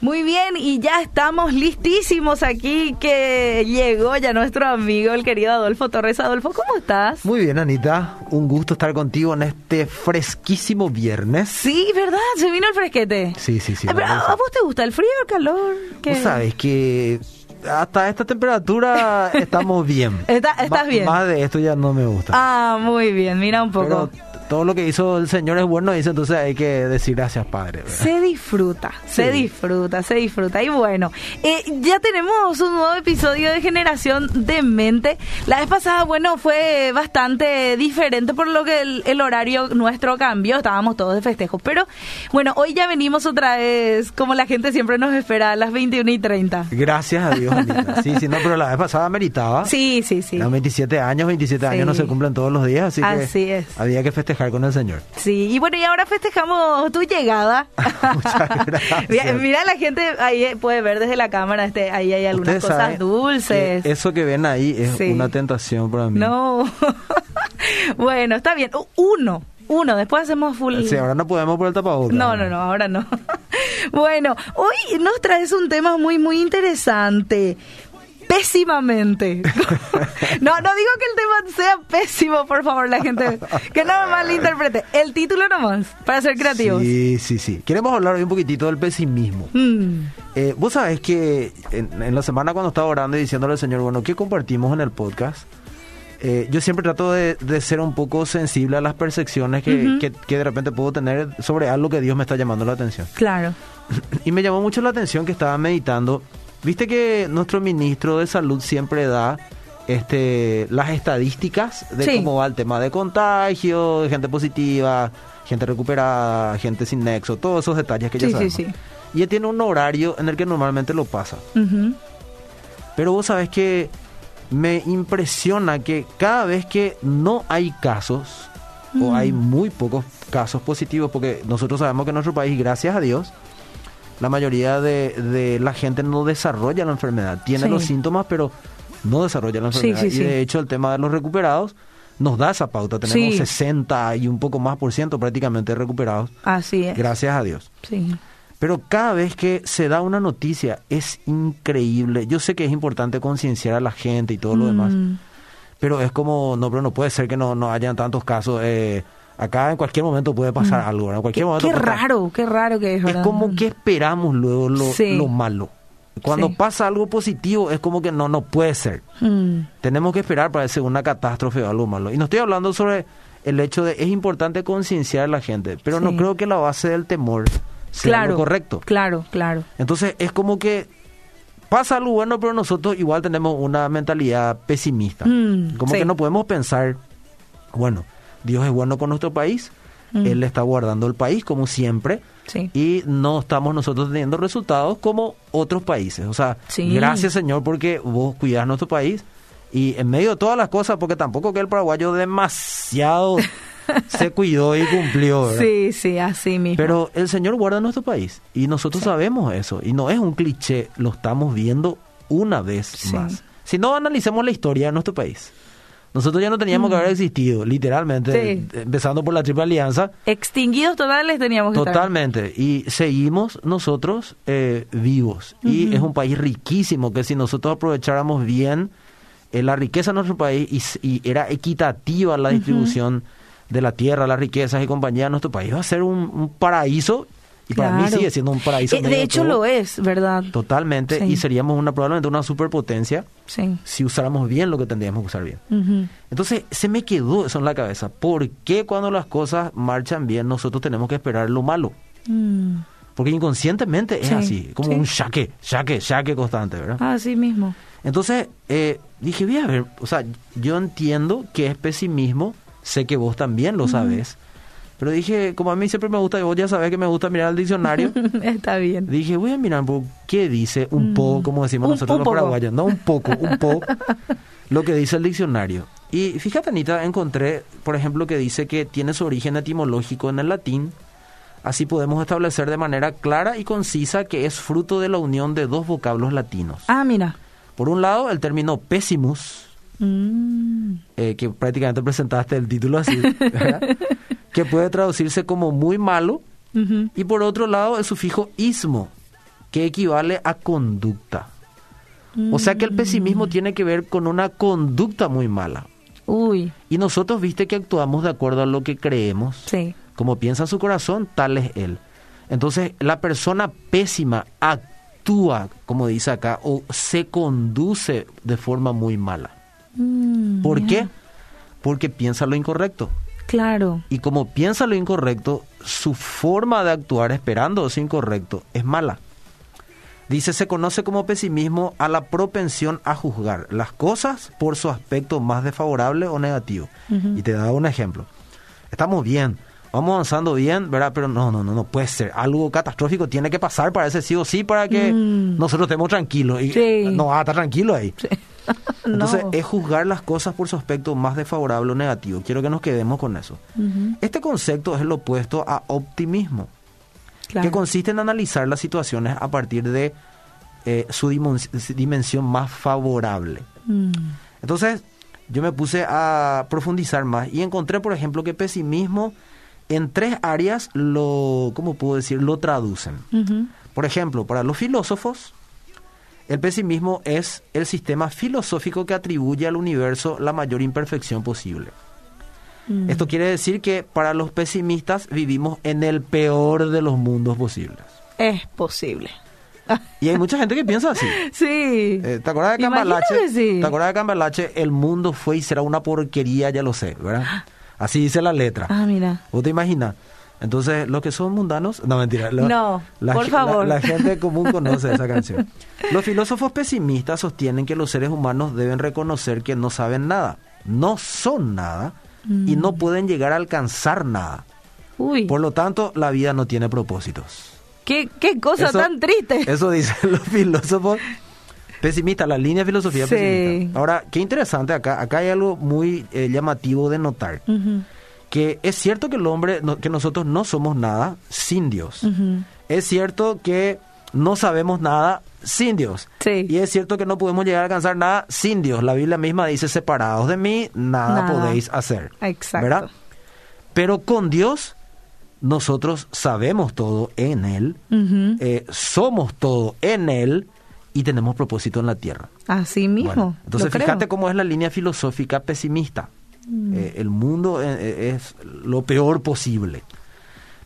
Muy bien, y ya estamos listísimos aquí que llegó ya nuestro amigo, el querido Adolfo Torres. Adolfo, ¿cómo estás? Muy bien, Anita. Un gusto estar contigo en este fresquísimo viernes. Sí, ¿verdad? Se vino el fresquete. Sí, sí, sí. Ah, pero, ¿A vos te gusta el frío o el calor? ¿Qué? Vos sabes que hasta esta temperatura estamos bien. Está- estás bien. Más de esto ya no me gusta. Ah, muy bien, mira un poco. Pero todo lo que hizo el Señor es bueno, dice, entonces hay que decir gracias, Padre. ¿verdad? Se disfruta, se disfruta, se disfruta. Y bueno, eh, ya tenemos un nuevo episodio de Generación de Mente. La vez pasada, bueno, fue bastante diferente por lo que el, el horario nuestro cambió. Estábamos todos de festejo. Pero bueno, hoy ya venimos otra vez, como la gente siempre nos espera, a las 21 y 30. Gracias a Dios, Anita. Sí, sí, no, pero la vez pasada meritaba. Sí, sí, sí. Eran 27 años, 27 Sí. años no se cumplen todos los días, así, Así que es. había que festejar con el Señor. Sí, y bueno, y ahora festejamos tu llegada. Muchas gracias. mira, mira la gente ahí eh, puede ver desde la cámara, este, ahí hay algunas cosas saben dulces. Eso que ven ahí es Sí. una tentación para mí. No. bueno, está bien. Uno. Uno. Después hacemos full. Sí, ahora no podemos por el tapabocas. No, no, no, ahora no. bueno, hoy nos traes un tema muy, muy interesante. Pésimamente. no, no digo que el tema sea pésimo, por favor, la gente. Que no me malinterprete. El título nomás, para ser creativos. Sí, sí, sí. Queremos hablar hoy un poquitito del pesimismo. Mm, Eh, Vos sabés que en, en la semana cuando estaba orando y diciéndole al Señor, bueno, ¿qué compartimos en el podcast? Eh, yo siempre trato de, de ser un poco sensible a las percepciones que- que de repente puedo tener sobre algo que Dios me está llamando la atención. claro. Y me llamó mucho la atención que estaba meditando. Viste que nuestro ministro de salud siempre da este las estadísticas de Sí. cómo va el tema de contagio, de gente positiva, gente recuperada, gente sin nexo, todos esos detalles que ya Sí, sabemos. sí. Y él tiene un horario en el que normalmente lo pasa. Pero vos sabés que me impresiona que cada vez que no hay casos, o Mm. hay muy pocos casos positivos, porque nosotros sabemos que en nuestro país, gracias a Dios, la mayoría de, de la gente no desarrolla la enfermedad. Tiene Sí. los síntomas, pero no desarrolla la enfermedad. sí, y sí. de hecho el tema de los recuperados nos da esa pauta. Tenemos Sí. 60 y un poco más por ciento prácticamente recuperados, Así es. gracias a Dios. Sí. Pero cada vez que se da una noticia es increíble. Yo sé que es importante concienciar a la gente y todo lo demás, Mm, pero es como, no, pero no puede ser que no, no hayan tantos casos. eh, acá en cualquier momento puede pasar algo, ¿verdad? En Qué, cualquier momento qué raro, qué raro que es, Es como que esperamos luego lo, Sí. lo malo. Cuando Sí. pasa algo positivo es como que no, no puede ser. Mm, Tenemos que esperar para ser una catástrofe o algo malo. Y no estoy hablando sobre el hecho de es importante concienciar a la gente, pero no creo que la base del temor sea claro. lo correcto. Claro, claro. Entonces es como que pasa algo bueno, pero nosotros igual tenemos una mentalidad pesimista. Mm, como sí. que no podemos pensar, bueno, Dios es bueno con nuestro país, Mm. Él está guardando el país como siempre Sí. y no estamos nosotros teniendo resultados como otros países. O sea, Sí. gracias Señor porque vos cuidás nuestro país y en medio de todas las cosas, porque tampoco que el paraguayo demasiado se cuidó y cumplió. ¿verdad? Sí, sí, así mismo. Pero el Señor guarda nuestro país y nosotros sabemos eso y no es un cliché, lo estamos viendo una vez Sí. más. Si no analicemos la historia de nuestro país, nosotros ya no teníamos que haber existido, literalmente. Sí. empezando por la Triple Alianza, Extinguidos totales teníamos que estar. totalmente, y seguimos nosotros eh, vivos. Y es un país riquísimo que si nosotros aprovecháramos bien eh, la riqueza de nuestro país y, y era equitativa la distribución de la tierra, las riquezas y compañía de nuestro país, va a ser un, un paraíso y para mí Claro. sigue siendo un paraíso. Eh, de hecho lo es, ¿verdad? Totalmente, Sí. y seríamos una probablemente una superpotencia Sí. si usáramos bien lo que tendríamos que usar bien. Ujú. Entonces se me quedó eso en la cabeza. ¿Por qué cuando las cosas marchan bien nosotros tenemos que esperar lo malo? Mm. Porque inconscientemente es Sí, así, como un shaque, shaque, shaque constante, ¿verdad? Así mismo. Entonces eh, dije, voy a ver, o sea, yo entiendo que es pesimismo, sé que vos también lo sabes, pero dije, como a mí siempre me gusta, y vos ya sabés que me gusta mirar el diccionario, Está bien. dije, voy a mirar por qué dice un poco, como decimos Un- nosotros un los poco. paraguayos, no un poco, un poco, lo que dice el diccionario. Y fíjate, Anita, encontré, por ejemplo, que dice que tiene su origen etimológico en el latín. Así podemos establecer de manera clara y concisa que es fruto de la unión de dos vocablos latinos. Ah, mira. Por un lado, el término pessimus, Mm. eh, que prácticamente presentaste el título así. que puede traducirse como muy malo. Y por otro lado, el sufijo ismo, que equivale a conducta. O sea que el pesimismo Mm. tiene que ver con una conducta muy mala. Uy, Y nosotros, viste, que actuamos de acuerdo a lo que creemos. sí. Como piensa su corazón, tal es él. Entonces, la persona pésima actúa, como dice acá, o se conduce de forma muy mala. Mm, ¿Por qué? Porque piensa lo incorrecto. Claro. Y como piensa lo incorrecto, su forma de actuar esperando eso incorrecto es mala. Dice, se conoce como pesimismo a la propensión a juzgar las cosas por su aspecto más desfavorable o negativo. Y te da un ejemplo. Estamos bien, vamos avanzando bien, ¿verdad? Pero no, no, no, no puede ser. Algo catastrófico tiene que pasar para ese sí o sí para que Mm. nosotros estemos tranquilos. Y Sí. no va a estar tranquilo ahí. Entonces, No. es juzgar las cosas por su aspecto más desfavorable o negativo. Quiero que nos quedemos con eso. Este concepto es el opuesto a optimismo, claro. que consiste en analizar las situaciones a partir de eh, su dimensión más favorable. Mm, Entonces, yo me puse a profundizar más y encontré, por ejemplo, que pesimismo en tres áreas lo, ¿cómo puedo decir?, lo traducen. Por ejemplo, para los filósofos, el pesimismo es el sistema filosófico que atribuye al universo la mayor imperfección posible. Mm. Esto quiere decir que para los pesimistas vivimos en el peor de los mundos posibles. Es posible. Y hay mucha gente que piensa así. Sí. Eh, ¿Te acuerdas de Cambalache? sí. ¿Te acuerdas de Cambalache? El mundo fue y será una porquería, ya lo sé, ¿verdad? Así dice la letra. Ah, mira. ¿Vos te imaginas? Entonces, los que son mundanos, no mentira. lo- No, la, por favor. La, la gente común conoce esa canción. Los filósofos pesimistas sostienen que los seres humanos deben reconocer que no saben nada, no son nada y Mm. no pueden llegar a alcanzar nada. Uy, Por lo tanto, la vida no tiene propósitos. qué, qué cosa Eso- tan triste. Eso dicen los filósofos pesimistas, la línea de filosofía Sí. pesimista. Ahora, qué interesante acá. Acá hay algo muy eh, llamativo de notar. Ujú, Que es cierto que el hombre, no- que nosotros no somos nada sin Dios. Es cierto que no sabemos nada sin Dios. Sí. Y es cierto que no podemos llegar a alcanzar nada sin Dios. La Biblia misma dice, separados de mí, nada, Nada. podéis hacer. Exacto. ¿Verdad? Pero con Dios, nosotros sabemos todo en Él, eh, somos todo en Él y tenemos propósito en la tierra. Así mismo. Bueno, entonces fíjate cómo es la línea filosófica pesimista. Eh, el mundo eh, eh, es lo peor posible.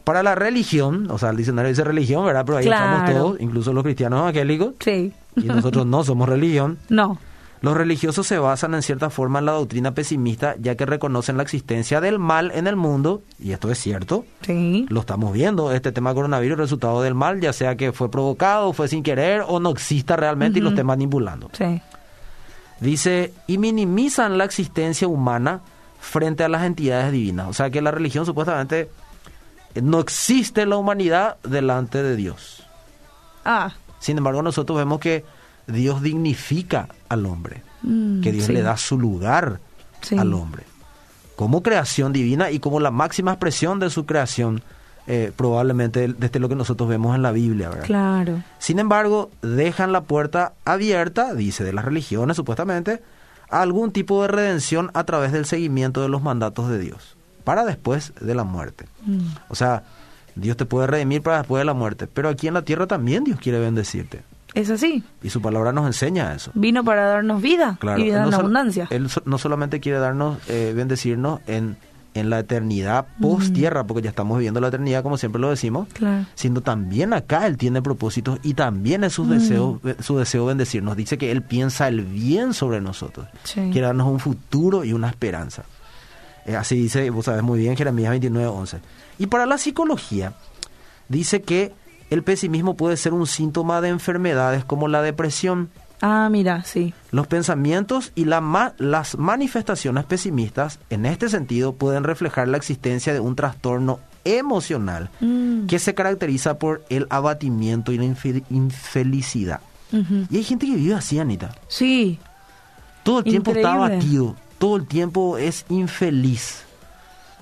Para la religión, o sea, el diccionario dice religión, ¿verdad? Pero ahí Claro. estamos todos, incluso los cristianos evangélicos, Sí. y nosotros no somos religión. No. Los religiosos se basan en cierta forma en la doctrina pesimista, ya que reconocen la existencia del mal en el mundo, y esto es cierto, Sí. lo estamos viendo, este tema coronavirus, resultado del mal, ya sea que fue provocado, fue sin querer o no exista realmente y lo Ujú. estén manipulando. Sí. Dice, y minimizan la existencia humana frente a las entidades divinas. O sea que la religión supuestamente no existe la humanidad delante de Dios. Ah. Sin embargo, nosotros vemos que Dios dignifica al hombre, mm, que Dios sí. le da su lugar Sí. al hombre, como creación divina y como la máxima expresión de su creación, eh, probablemente desde lo que nosotros vemos en la Biblia. ¿verdad? Claro. Sin embargo, dejan la puerta abierta, dice, de las religiones supuestamente, a algún tipo de redención a través del seguimiento de los mandatos de Dios, para después de la muerte. Mm. O sea, Dios te puede redimir para después de la muerte, pero aquí en la tierra también Dios quiere bendecirte. Es así. Y su palabra nos enseña eso. Vino para darnos vida Claro, y vida en no abundancia. Él no solamente quiere darnos, eh, bendecirnos en, en la eternidad post tierra, porque ya estamos viviendo la eternidad como siempre lo decimos, Claro. sino también acá Él tiene propósitos y también es su, deseo, su deseo bendecirnos. Dice que Él piensa el bien sobre nosotros, Sí. quiere darnos un futuro y una esperanza. Eh, así dice, vos sabes muy bien, Jeremías 29, 11. Y para la psicología, dice que el pesimismo puede ser un síntoma de enfermedades como la depresión, Ah, mira, sí. los pensamientos y la ma- las manifestaciones pesimistas, en este sentido, pueden reflejar la existencia de un trastorno emocional Mm. que se caracteriza por el abatimiento y la infe- infelicidad. Y hay gente que vive así, Anita. Sí. Todo el tiempo está abatido, todo el tiempo es infeliz.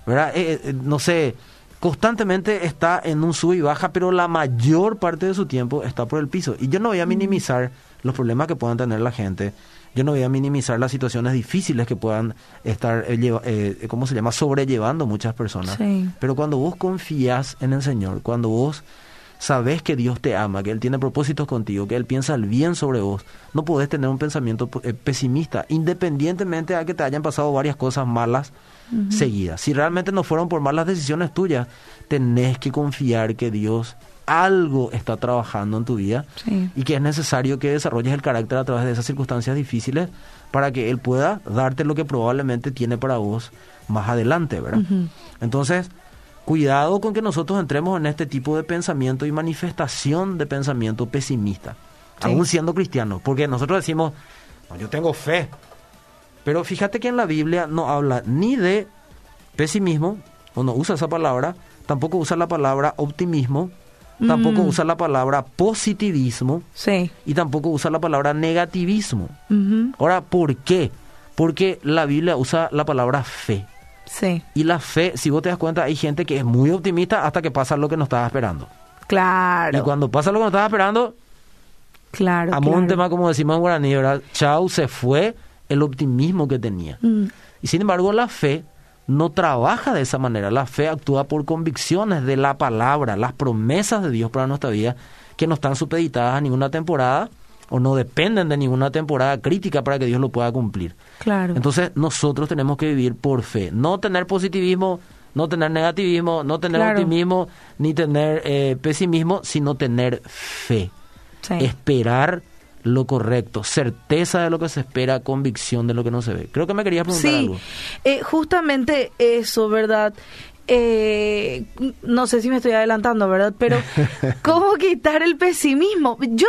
¿Verdad? Eh, eh, no sé, constantemente está en un sub y baja, pero la mayor parte de su tiempo está por el piso. Y yo no Mm. voy a minimizar los problemas que puedan tener la gente. Yo no voy a minimizar las situaciones difíciles que puedan estar, eh, eh, ¿cómo se llama?, sobrellevando muchas personas. Sí. Pero cuando vos confías en el Señor, cuando vos sabes que Dios te ama, que Él tiene propósitos contigo, que Él piensa el bien sobre vos, no podés tener un pensamiento eh, pesimista, independientemente de que te hayan pasado varias cosas malas seguidas. Si realmente no fueron por malas decisiones tuyas, tenés que confiar que Dios algo está trabajando en tu vida Sí. y que es necesario que desarrolles el carácter a través de esas circunstancias difíciles para que Él pueda darte lo que probablemente tiene para vos más adelante, ¿verdad? Entonces, cuidado con que nosotros entremos en este tipo de pensamiento y manifestación de pensamiento pesimista, Sí. aún siendo cristianos, porque nosotros decimos, "No, yo tengo fe, pero fíjate que en la Biblia no habla ni de pesimismo, o no usa esa palabra, tampoco usa la palabra optimismo, tampoco Mm. usa la palabra positivismo Sí. y tampoco usa la palabra negativismo. Ahora, ¿por qué? Porque la Biblia usa la palabra fe. Sí. Y la fe, si vos te das cuenta, hay gente que es muy optimista hasta que pasa lo que no estaba esperando. Claro. Y cuando pasa lo que no estaba esperando, Claro. a claro. tema como decimos en guaraní, ¿verdad? Chau, se fue el optimismo que tenía. Mm. Y sin embargo, la fe no trabaja de esa manera. La fe actúa por convicciones de la palabra, las promesas de Dios para nuestra vida, que no están supeditadas a ninguna temporada o no dependen de ninguna temporada crítica para que Dios lo pueda cumplir. Claro. Entonces, nosotros tenemos que vivir por fe, no tener positivismo, no tener negativismo, no tener Claro. optimismo, ni tener eh, pesimismo, sino tener fe Sí. esperar lo correcto, certeza de lo que se espera, convicción de lo que no se ve. Creo que me querías preguntar Sí, algo. eh, justamente eso, ¿verdad? Eh, no sé si me estoy adelantando, ¿verdad? Pero, ¿cómo quitar el pesimismo? Yo,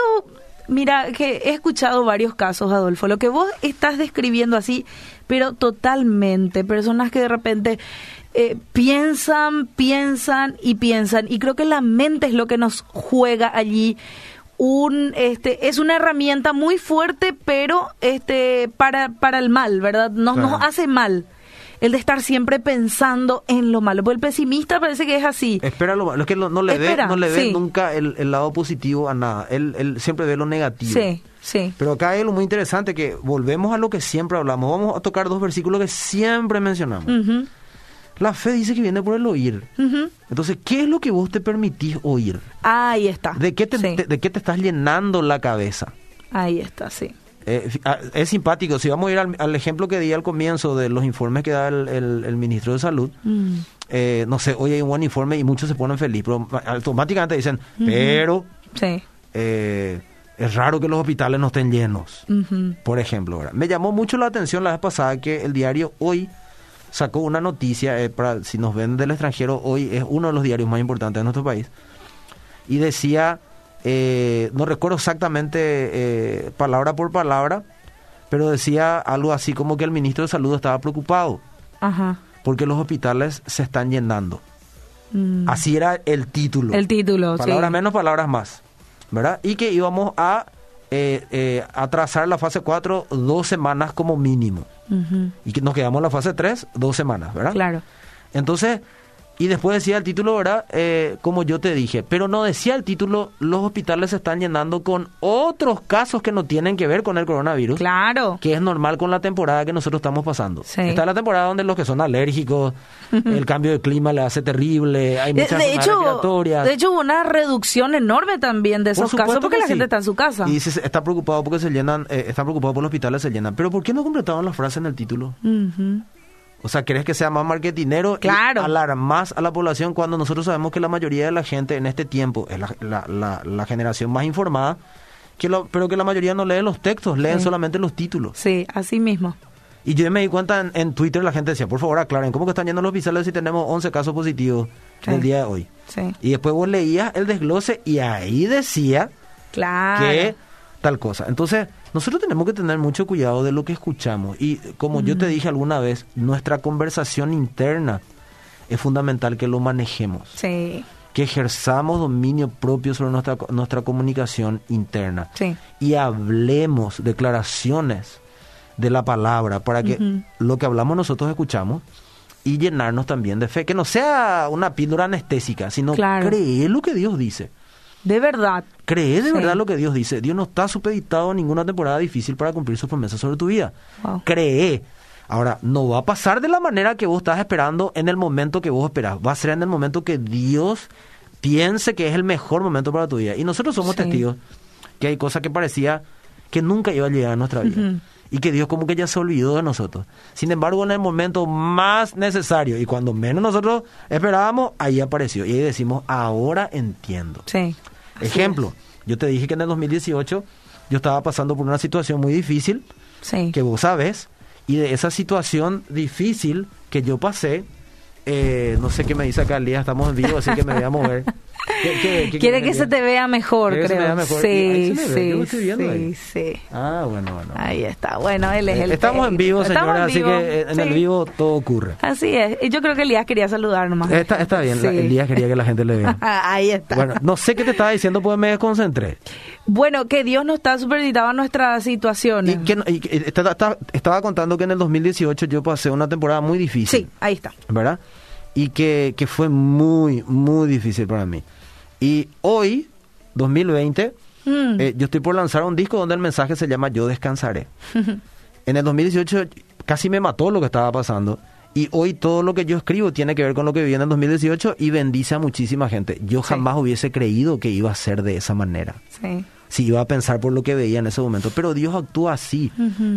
mira, que he escuchado varios casos, Adolfo, lo que vos estás describiendo así, pero totalmente, personas que de repente eh, piensan, piensan y piensan, y creo que la mente es lo que nos juega allí un este es una herramienta muy fuerte pero este para para el mal verdad nos Claro. nos hace mal el de estar siempre pensando en lo malo porque el pesimista parece que es así Espera lo malo, es que no, no le ve, no le ve sí. nunca el, el lado positivo a nada. Él, él siempre ve lo negativo. sí sí Pero acá hay algo muy interesante que volvemos a lo que siempre hablamos. Vamos a tocar dos versículos que siempre mencionamos. Ujú, La fe dice que viene por el oír. Entonces, ¿qué es lo que vos te permitís oír? ahí está ¿De qué te, Sí, te- de qué te estás llenando la cabeza? ahí está sí Eh, ah, es simpático. Si vamos a ir al, al ejemplo que di al comienzo de los informes que da el, el- el ministro de Salud, Mm, eh, no sé, hoy hay un buen informe y muchos se ponen felices, pero automáticamente dicen, pero sí eh, es raro que los hospitales no estén llenos, por ejemplo. ¿verdad? Me llamó mucho la atención la vez pasada que el diario Hoy sacó una noticia, eh, para si nos ven del extranjero, Hoy es uno de los diarios más importantes de nuestro país, y decía, eh, no recuerdo exactamente eh, palabra por palabra, pero decía algo así como que el ministro de Salud estaba preocupado ajá porque los hospitales se están llenando. Mm. Así era el título. el título Palabras sí menos, palabras más. ¿Verdad? Y que íbamos a eh, eh, atrasar la fase 4 dos semanas como mínimo. Y que nos quedamos en la fase 3 dos semanas, ¿verdad? claro Entonces, y después decía el título, ¿verdad? Eh, como yo te dije, pero no decía el título, los hospitales se están llenando con otros casos que no tienen que ver con el coronavirus. claro Que es normal con la temporada que nosotros estamos pasando. Sí. Está la temporada donde los que son alérgicos, el cambio de clima le hace terrible, hay muchas de enfermedades hecho, respiratorias. de hecho hubo una reducción enorme también de esos casos porque que la sí. gente está en su casa. Y se, está preocupado porque se llenan, eh, están preocupados por los hospitales se llenan. Pero ¿por qué no completaron la frase en el título? Ujú. O sea, ¿crees que sea más marketinero Claro. y alarmás a la población cuando nosotros sabemos que la mayoría de la gente en este tiempo es la, la- la- la generación más informada, que lo- pero que la mayoría no lee los textos, leen Sí. solamente los títulos? Sí, así mismo. Y yo me di cuenta en, en Twitter, la gente decía, por favor aclaren, ¿cómo que están yendo los hospitales si tenemos 11 casos positivos Sí. el día de hoy? Sí. Y después vos leías el desglose y ahí decía Claro. que tal cosa. Entonces, nosotros tenemos que tener mucho cuidado de lo que escuchamos. Y como yo te dije alguna vez, nuestra conversación interna es fundamental que lo manejemos, Sí, que ejerzamos dominio propio sobre nuestra, nuestra comunicación interna sí. y hablemos declaraciones de la palabra para que lo que hablamos nosotros escuchamos y llenarnos también de fe. Que no sea una píldora anestésica, sino Claro. creer lo que Dios dice. De verdad. Cree de Sí. verdad lo que Dios dice. Dios no está supeditado a ninguna temporada difícil para cumplir sus promesas sobre tu vida. Wow. Cree. Ahora, no va a pasar de la manera que vos estás esperando en el momento que vos esperás. Va a ser en el momento que Dios piense que es el mejor momento para tu vida. Y nosotros somos Sí. testigos que hay cosas que parecía que nunca iba a llegar a nuestra vida. Y que Dios como que ya se olvidó de nosotros. Sin embargo, en el momento más necesario y cuando menos nosotros esperábamos, ahí apareció. Y ahí decimos, ahora entiendo. Sí. Así Ejemplo, yo te dije que en el 2018 yo estaba pasando por una situación muy difícil. Sí. que vos sabes, y de esa situación difícil que yo pasé, eh, no sé qué me dice acá el día, estamos en vivo, así que me voy a mover. ¿Qué- qué- qué Quiere que se te vea mejor, se creo. me vea mejor. Sí, se lo sí, estoy viendo sí, ahí. sí. Ah, bueno, bueno. Ahí está. Bueno, él es el Eh, Estamos en vivo, técnico. señores, Estamos así vivo. que eh, en el Sí. vivo todo ocurre. Así es. Y yo creo que Elías quería saludar nomás. Está, está bien, Sí. el día quería que la gente le vea. Ahí está. Bueno, no sé qué te estaba diciendo, pues me desconcentré. Bueno, que Dios no está superditado a nuestras situaciones. Y que, y eh, estaba- estaba- estaba contando que en el 2018 yo pasé una temporada muy difícil. Sí, ahí está. ¿verdad? Y que, que fue muy, muy difícil para mí. Y hoy, 2020, Mm. eh, yo estoy por lanzar un disco donde el mensaje se llama Yo descansaré. en el 2018 casi me mató lo que estaba pasando. Y hoy todo lo que yo escribo tiene que ver con lo que viví en el 2018 y bendice a muchísima gente. Yo Sí. jamás hubiese creído que iba a ser de esa manera. Sí. Si iba a pensar por lo que veía en ese momento. Pero Dios actúa así.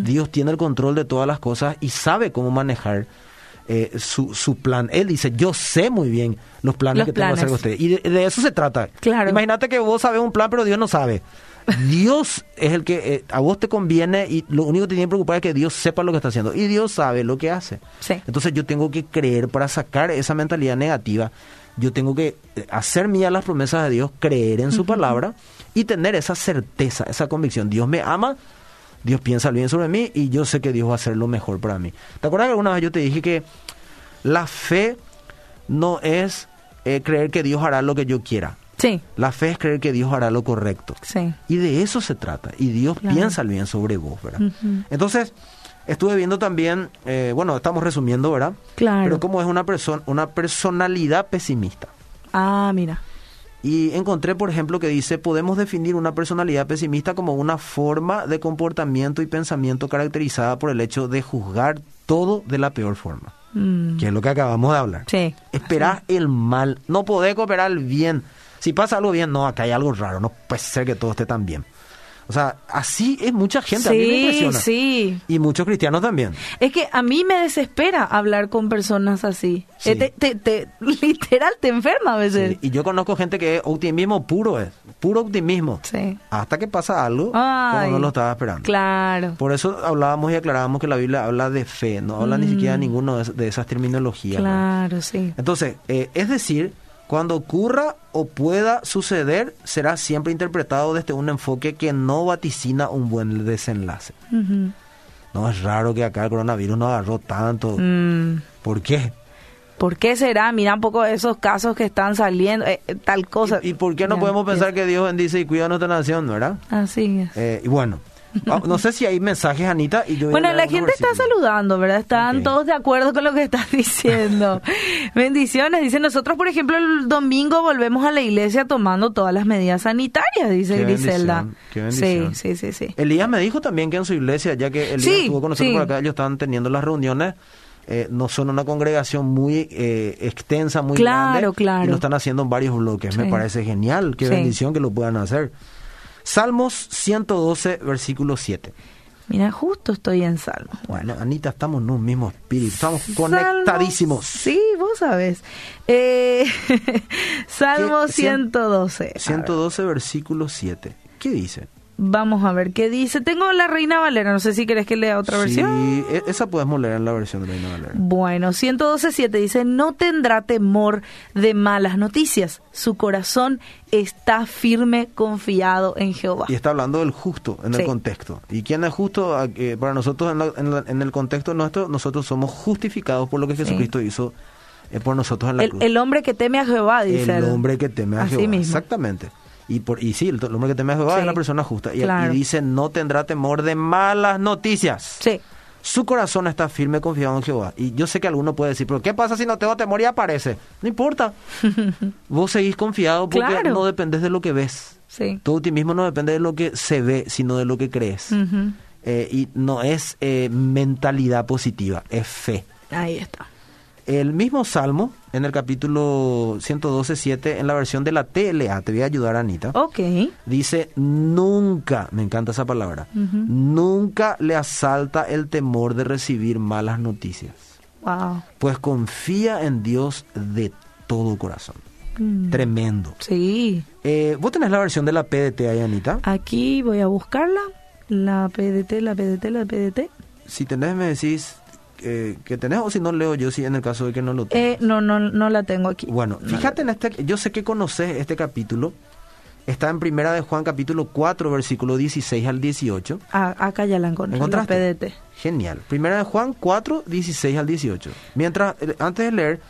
Dios tiene el control de todas las cosas y sabe cómo manejar eh, su, su plan. Él dice, yo sé muy bien los planes Los que tengo que hacer con ustedes. Y de, de eso se trata. Claro. Imagínate que vos sabes un plan, pero Dios no sabe. Dios es el que eh, a vos te conviene y lo único que te tiene que preocupar es que Dios sepa lo que está haciendo. Y Dios sabe lo que hace. Sí. Entonces yo tengo que creer para sacar esa mentalidad negativa. Yo tengo que eh, hacer mía las promesas de Dios, creer en su palabra y tener esa certeza, esa convicción. Dios me ama, Dios piensa bien sobre mí y yo sé que Dios va a hacer lo mejor para mí. ¿Te acuerdas que alguna vez yo te dije que la fe no es eh, creer que Dios hará lo que yo quiera? Sí. La fe es creer que Dios hará lo correcto. Sí. Y de eso se trata. Y Dios Claro. piensa el bien sobre vos, ¿verdad? Entonces, estuve viendo también, eh, bueno, estamos resumiendo, ¿verdad? Claro. Pero cómo es una, persona una personalidad pesimista. Ah, mira. Y encontré, por ejemplo, que dice, podemos definir una personalidad pesimista como una forma de comportamiento y pensamiento caracterizada por el hecho de juzgar todo de la peor forma. Mm. Que es lo que acabamos de hablar. Sí. Esperás el mal, no podés cooperar el bien. Si pasa algo bien, no, acá hay algo raro, no puede ser que todo esté tan bien. O sea, así es mucha gente, a mí me Sí, impresiona. sí. Y muchos cristianos también. Es que a mí me desespera hablar con personas así. Sí. Eh, te, te- te- literal, te enferma a veces. Sí, Y yo conozco gente que es optimismo puro, es puro optimismo. Sí. Hasta que pasa algo Ay, como no lo estaba esperando. Claro. Por eso hablábamos y aclarábamos que la Biblia habla de fe, no habla ni siquiera de ninguno de es- de esas terminologías. ¿no? Mm. Claro, sí. Entonces, eh, es decir, cuando ocurra o pueda suceder, será siempre interpretado desde un enfoque que no vaticina un buen desenlace. No es raro que acá el coronavirus no agarró tanto. Mm. ¿Por qué? ¿Por qué será? Mira un poco esos casos que están saliendo, eh, tal cosa. ¿Y, y por qué no podemos pensar que Dios bendice y cuida a nuestra nación, verdad? Así es. Eh, y bueno, no sé si hay mensajes, Anita, y yo Bueno, la gente está saludando, ¿verdad? Están todos de acuerdo con lo que estás diciendo. Bendiciones. Dice, nosotros, por ejemplo, el domingo volvemos a la iglesia tomando todas las medidas sanitarias, dice Qué Griselda. bendición, qué bendición. Sí, sí, sí, sí. Elías me dijo también que en su iglesia, ya que Elías Sí, estuvo con nosotros sí. por acá, ellos estaban teniendo las reuniones. eh, no son una congregación muy eh, extensa, muy Claro, grande. claro. Y lo están haciendo en varios bloques. Me parece genial. Qué bendición que lo puedan hacer. Salmos 112, versículo 7. Mira, justo estoy en Salmo. Bueno, Anita, estamos en un mismo espíritu. Estamos conectadísimos. Sí, vos sabes. Eh, Salmo ¿Qué? Cien- 112. A ver. 112, versículo 7. ¿Qué dice? Vamos a ver qué dice. Tengo la Reina Valera, no sé si querés que lea otra versión. Sí, e- esa podemos leer en la versión de Reina Valera. Bueno, 112.7 dice, no tendrá temor de malas noticias. Su corazón está firme, confiado en Jehová. Y está hablando del justo en Sí. el contexto. ¿Y quién es justo? Ah, eh, para nosotros, en, la- en la- en el contexto nuestro, nosotros somos justificados por lo que Sí. Jesucristo hizo eh, por nosotros en la El, cruz. el hombre que teme a Jehová, dice. El él. hombre que teme a Así Jehová. mismo. Exactamente. Y, por, y sí, el, el hombre que teme a Jehová Sí. es la persona justa. Y, Claro. y dice, no tendrá temor de malas noticias. Sí. Su corazón está firme, confiado en Jehová. Y yo sé que alguno puede decir, pero ¿qué pasa si no tengo temor y aparece? No importa. Vos seguís confiado porque Claro. no dependes de lo que ves. Sí. Tu optimismo no depende de lo que se ve, sino de lo que crees. Eh, y no es eh, mentalidad positiva, es fe. Ahí está. El mismo Salmo en el capítulo 112.7, en la versión de la TLA, te voy a ayudar, Anita. Ok. Dice, nunca, me encanta esa palabra, nunca le asalta el temor de recibir malas noticias. Wow. Pues confía en Dios de todo corazón. Mm. Tremendo. Sí. Eh, ¿Vos tenés la versión de la PDT ahí, Anita? Aquí voy a buscarla. La PDT, la PDT, la PDT. Si tenés, me decís eh, que tenés, o si no, leo yo, si en el caso de que no lo tengas. Eh, no, no, no la tengo aquí. Bueno, No fíjate en este, yo sé que conoces este capítulo. Está en Primera de Juan, capítulo 4, versículo 16 al 18. Ah, acá ya la encontré. La ¿Encontraste? PDT. Genial. Primera de Juan 4, 16 al 18. Mientras, eh, antes de leer,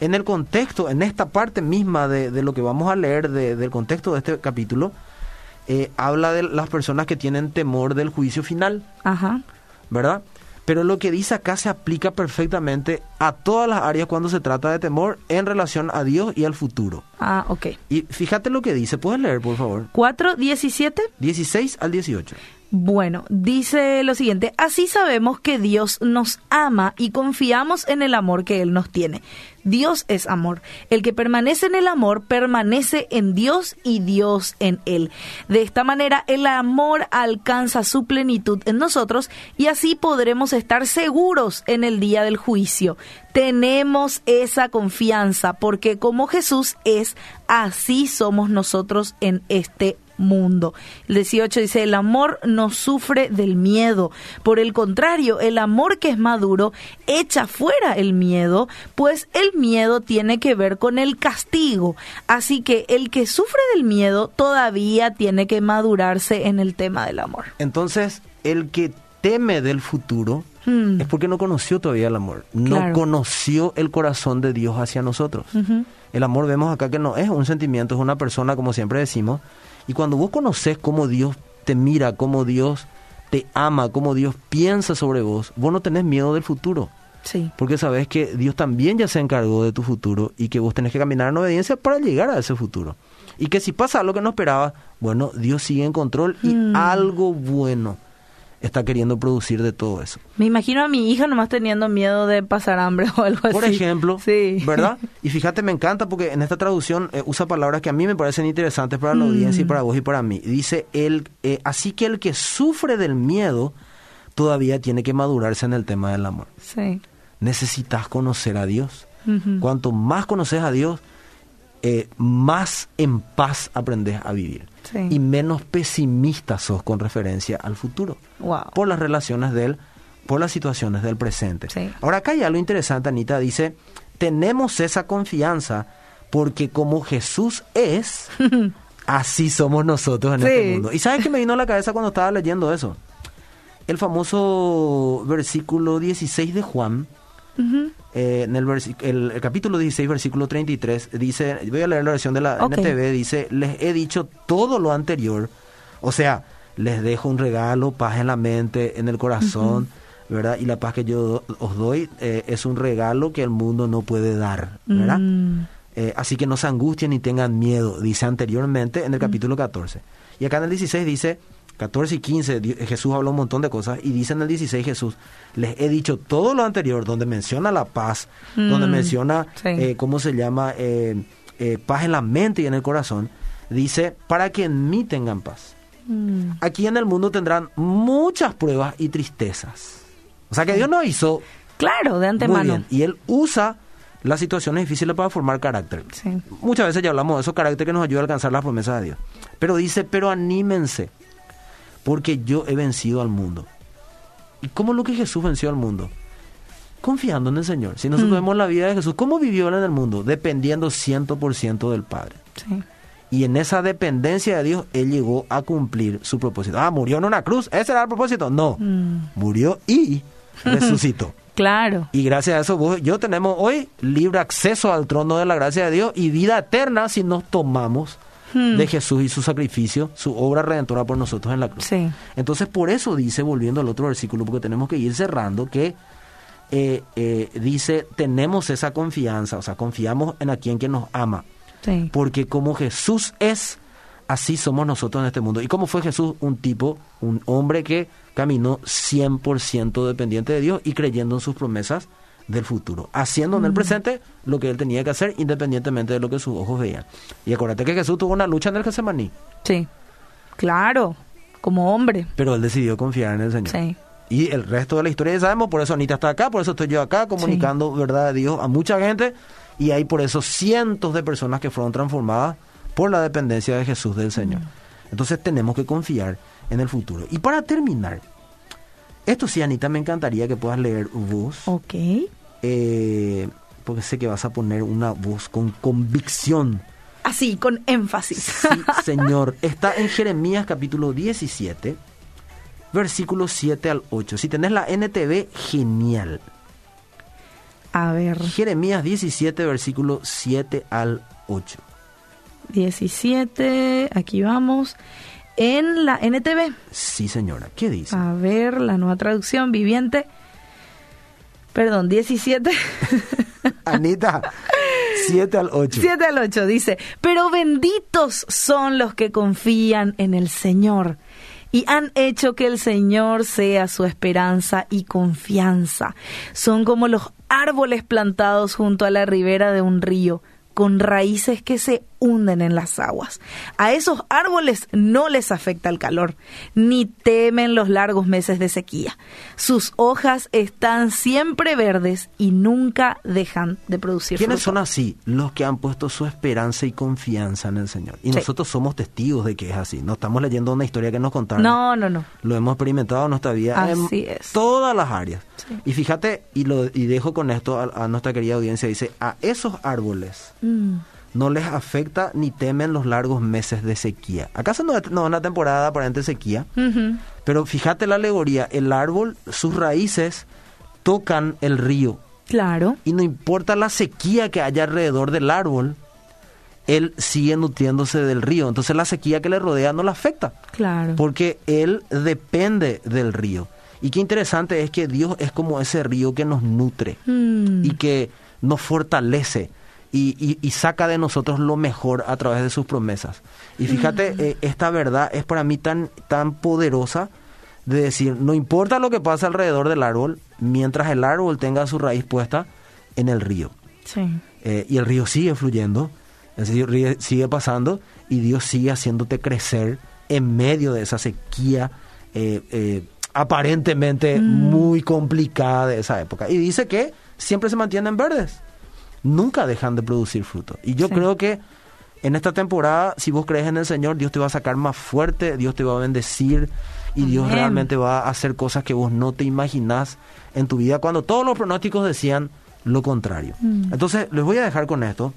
en el contexto, en esta parte misma de, de lo que vamos a leer, de- del contexto de este capítulo, eh, habla de las personas que tienen temor del juicio final, Ajá. ¿verdad? Pero lo que dice acá se aplica perfectamente a todas las áreas cuando se trata de temor en relación a Dios y al futuro. Ah, ok. Y fíjate lo que dice, ¿puedes leer, por favor? 4, 17. 16 al 18. Bueno, dice lo siguiente, así sabemos que Dios nos ama y confiamos en el amor que Él nos tiene. Dios es amor. El que permanece en el amor permanece en Dios y Dios en Él. De esta manera el amor alcanza su plenitud en nosotros y así podremos estar seguros en el día del juicio. Tenemos esa confianza porque como Jesús es, así somos nosotros en este mundo. El 18 dice, el amor no sufre del miedo. Por el contrario, el amor que es maduro echa fuera el miedo, pues el miedo tiene que ver con el castigo. Así que el que sufre del miedo todavía tiene que madurarse en el tema del amor. Entonces, el que teme del futuro Hmm. es porque no conoció todavía el amor. No Claro. conoció el corazón de Dios hacia nosotros. El amor vemos acá que no es un sentimiento, es una persona, como siempre decimos. Y cuando vos conoces cómo Dios te mira, cómo Dios te ama, cómo Dios piensa sobre vos, vos no tenés miedo del futuro. Sí. Porque sabes que Dios también ya se encargó de tu futuro y que vos tenés que caminar en obediencia para llegar a ese futuro. Y que si pasa algo que no esperabas, bueno, Dios sigue en control y Mm. algo bueno está queriendo producir de todo eso. Me imagino a mi hija nomás teniendo miedo de pasar hambre o algo Por así. ejemplo, sí. ¿verdad? Y fíjate, me encanta porque en esta traducción eh, usa palabras que a mí me parecen interesantes para la Mm. audiencia y para vos y para mí. Dice, el, eh, así que el que sufre del miedo todavía tiene que madurarse en el tema del amor. sí. Necesitas conocer a Dios. Cuanto más conoces a Dios, eh, más en paz aprendes a vivir. Sí. Y menos pesimista sos con referencia al futuro. Wow. Por las relaciones del, por las situaciones del presente. Sí. Ahora acá hay algo interesante, Anita, dice, tenemos esa confianza porque como Jesús es, así somos nosotros en Sí. este mundo. ¿Y sabes qué me vino a la cabeza cuando estaba leyendo eso? El famoso versículo 16 de Juan, Eh, en el, el, el capítulo 16, versículo 33, dice, voy a leer la versión de la. NTV, dice, les he dicho todo lo anterior, o sea, les dejo un regalo, paz en la mente, en el corazón, ¿verdad? Y la paz que yo os doy eh, es un regalo que el mundo no puede dar, ¿verdad? Mm. Eh, así que no se angustien ni tengan miedo, dice anteriormente en el capítulo 14. Y acá en el 16 dice, 14 y 15, di- Jesús habló un montón de cosas y dice en el 16 Jesús, les he dicho todo lo anterior, donde menciona la paz, donde Mm, menciona, sí. eh, ¿cómo se llama? Eh, eh, paz en la mente y en el corazón, dice, para que en mí tengan paz. Mm. Aquí en el mundo tendrán muchas pruebas y tristezas. O sea que Dios nos hizo Claro, de muy antemano. bien. Y Él usa las situaciones difíciles para formar carácter. Sí. Muchas veces ya hablamos de esos caracteres que nos ayuda a alcanzar las promesas de Dios. Pero dice, pero anímense, porque yo he vencido al mundo. ¿Y cómo es lo que Jesús venció al mundo? Confiando en el Señor. Si nosotros Mm. vemos la vida de Jesús, ¿cómo vivió Él en el mundo? Dependiendo 100% del Padre. Sí. Y en esa dependencia de Dios, Él llegó a cumplir su propósito. Ah, murió en una cruz. ¿Ese era el propósito? No. Mm. Murió y resucitó. Claro. Y gracias a eso vos yo tenemos hoy libre acceso al trono de la gracia de Dios y vida eterna si nos tomamos Hmm. de Jesús y su sacrificio, su obra redentora por nosotros en la cruz. Sí. Entonces por eso dice, volviendo al otro versículo, porque tenemos que ir cerrando, que eh, eh, dice, tenemos esa confianza, o sea, confiamos en a quien que nos ama, Sí. porque como Jesús es, así somos nosotros en este mundo. ¿Y cómo fue Jesús? Un tipo, un hombre que caminó 100% dependiente de Dios y creyendo en sus promesas del futuro, haciendo en el presente lo que él tenía que hacer independientemente de lo que sus ojos veían. Y acuérdate que Jesús tuvo una lucha en el Getsemaní. Sí, claro, como hombre. Pero él decidió confiar en el Señor. Sí. Y el resto de la historia ya sabemos, por eso Anita está acá, por eso estoy yo acá comunicando verdad de Dios a mucha gente y hay por eso cientos de personas que fueron transformadas por la dependencia de Jesús del Señor. Entonces tenemos que confiar en el futuro. Y para terminar, esto sí, Anita, me encantaría que puedas leer vos. Ok. Eh, porque sé que vas a poner una voz con convicción. Así, con énfasis. Sí, señor. Está en Jeremías capítulo 17, versículos 7 al 8. Si tenés la NTV, genial. A ver. Jeremías 17, versículo 7 al 8. 17, aquí vamos en la NTV. Sí, señora. ¿Qué dice? A ver, la nueva traducción viviente. Perdón, 17. Anita, 7 al 8. 7 al 8 dice, pero benditos son los que confían en el Señor y han hecho que el Señor sea su esperanza y confianza. Son como los árboles plantados junto a la ribera de un río con raíces que se hunden en las aguas. A esos árboles no les afecta el calor, ni temen los largos meses de sequía. Sus hojas están siempre verdes y nunca dejan de producir ¿Quiénes son así? Los que han puesto su esperanza y confianza en el Señor. Y nosotros somos testigos de que es así. No estamos leyendo una historia que nos contaron. No, no, no. Lo hemos experimentado en nuestra vida así en todas las áreas. Y fíjate, y, lo, y dejo con esto a, nuestra querida audiencia, dice, a esos árboles mm. No les afecta ni temen los largos meses de sequía. ¿Acaso no es una temporada aparente sequía? Pero fíjate la alegoría, el árbol, sus raíces tocan el río. Claro. Y no importa la sequía que haya alrededor del árbol, él sigue nutriéndose del río. Entonces la sequía que le rodea no le afecta. Claro. Porque él depende del río. Y qué interesante es que Dios es como ese río que nos nutre mm. y que nos fortalece y, saca de nosotros lo mejor a través de sus promesas. Y fíjate, eh, esta verdad es para mí tan, tan poderosa de decir, no importa lo que pasa alrededor del árbol, mientras el árbol tenga su raíz puesta en el río. Eh, y el río sigue fluyendo, el río sigue pasando y Dios sigue haciéndote crecer en medio de esa sequía eh, aparentemente mm. muy complicada de esa época. Y dice que siempre se mantienen verdes, nunca dejan de producir fruto. Y yo creo que en esta temporada, si vos crees en el Señor, Dios te va a sacar más fuerte, Dios te va a bendecir y Dios realmente va a hacer cosas que vos no te imaginás en tu vida cuando todos los pronósticos decían lo contrario. Mm. Entonces, les voy a dejar con esto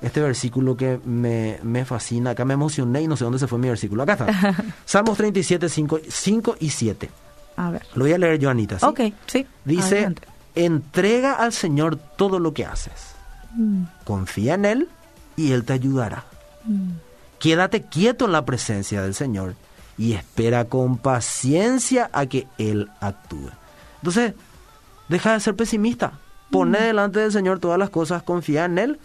este versículo que me, me, fascina. Acá me emocioné y no sé dónde se fue mi versículo. Acá está. Salmos 37, 5, 5 y 7. A ver. Lo voy a leer yo, Anita. ¿sí? Ok, sí. Dice, entrega al Señor todo lo que haces. Mm. Confía en Él y Él te ayudará. Mm. Quédate quieto en la presencia del Señor y espera con paciencia a que Él actúe. Entonces, deja de ser pesimista. Pone mm. delante del Señor todas las cosas, confía en Él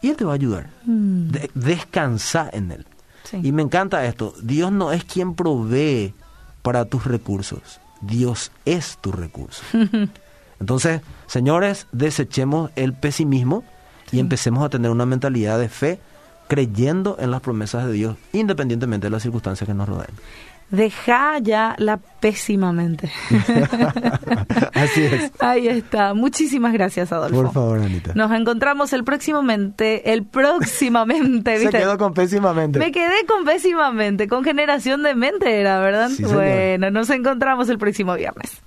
y Él te va a ayudar. Mm. descansa en Él. Y me encanta esto. Dios no es quien provee para tus recursos. Dios es tu recurso. Entonces, señores, desechemos el pesimismo y empecemos a tener una mentalidad de fe creyendo en las promesas de Dios, independientemente de las circunstancias que nos rodeen deja ya la pésimamente. Así es. Ahí está. Muchísimas gracias, Adolfo. Por favor, Anita. Nos encontramos el próximamente, el próximamente, ¿viste? Se quedó con pésimamente. Me quedé con pésimamente, con generación de mente era, ¿verdad? bueno, nos encontramos el próximo viernes.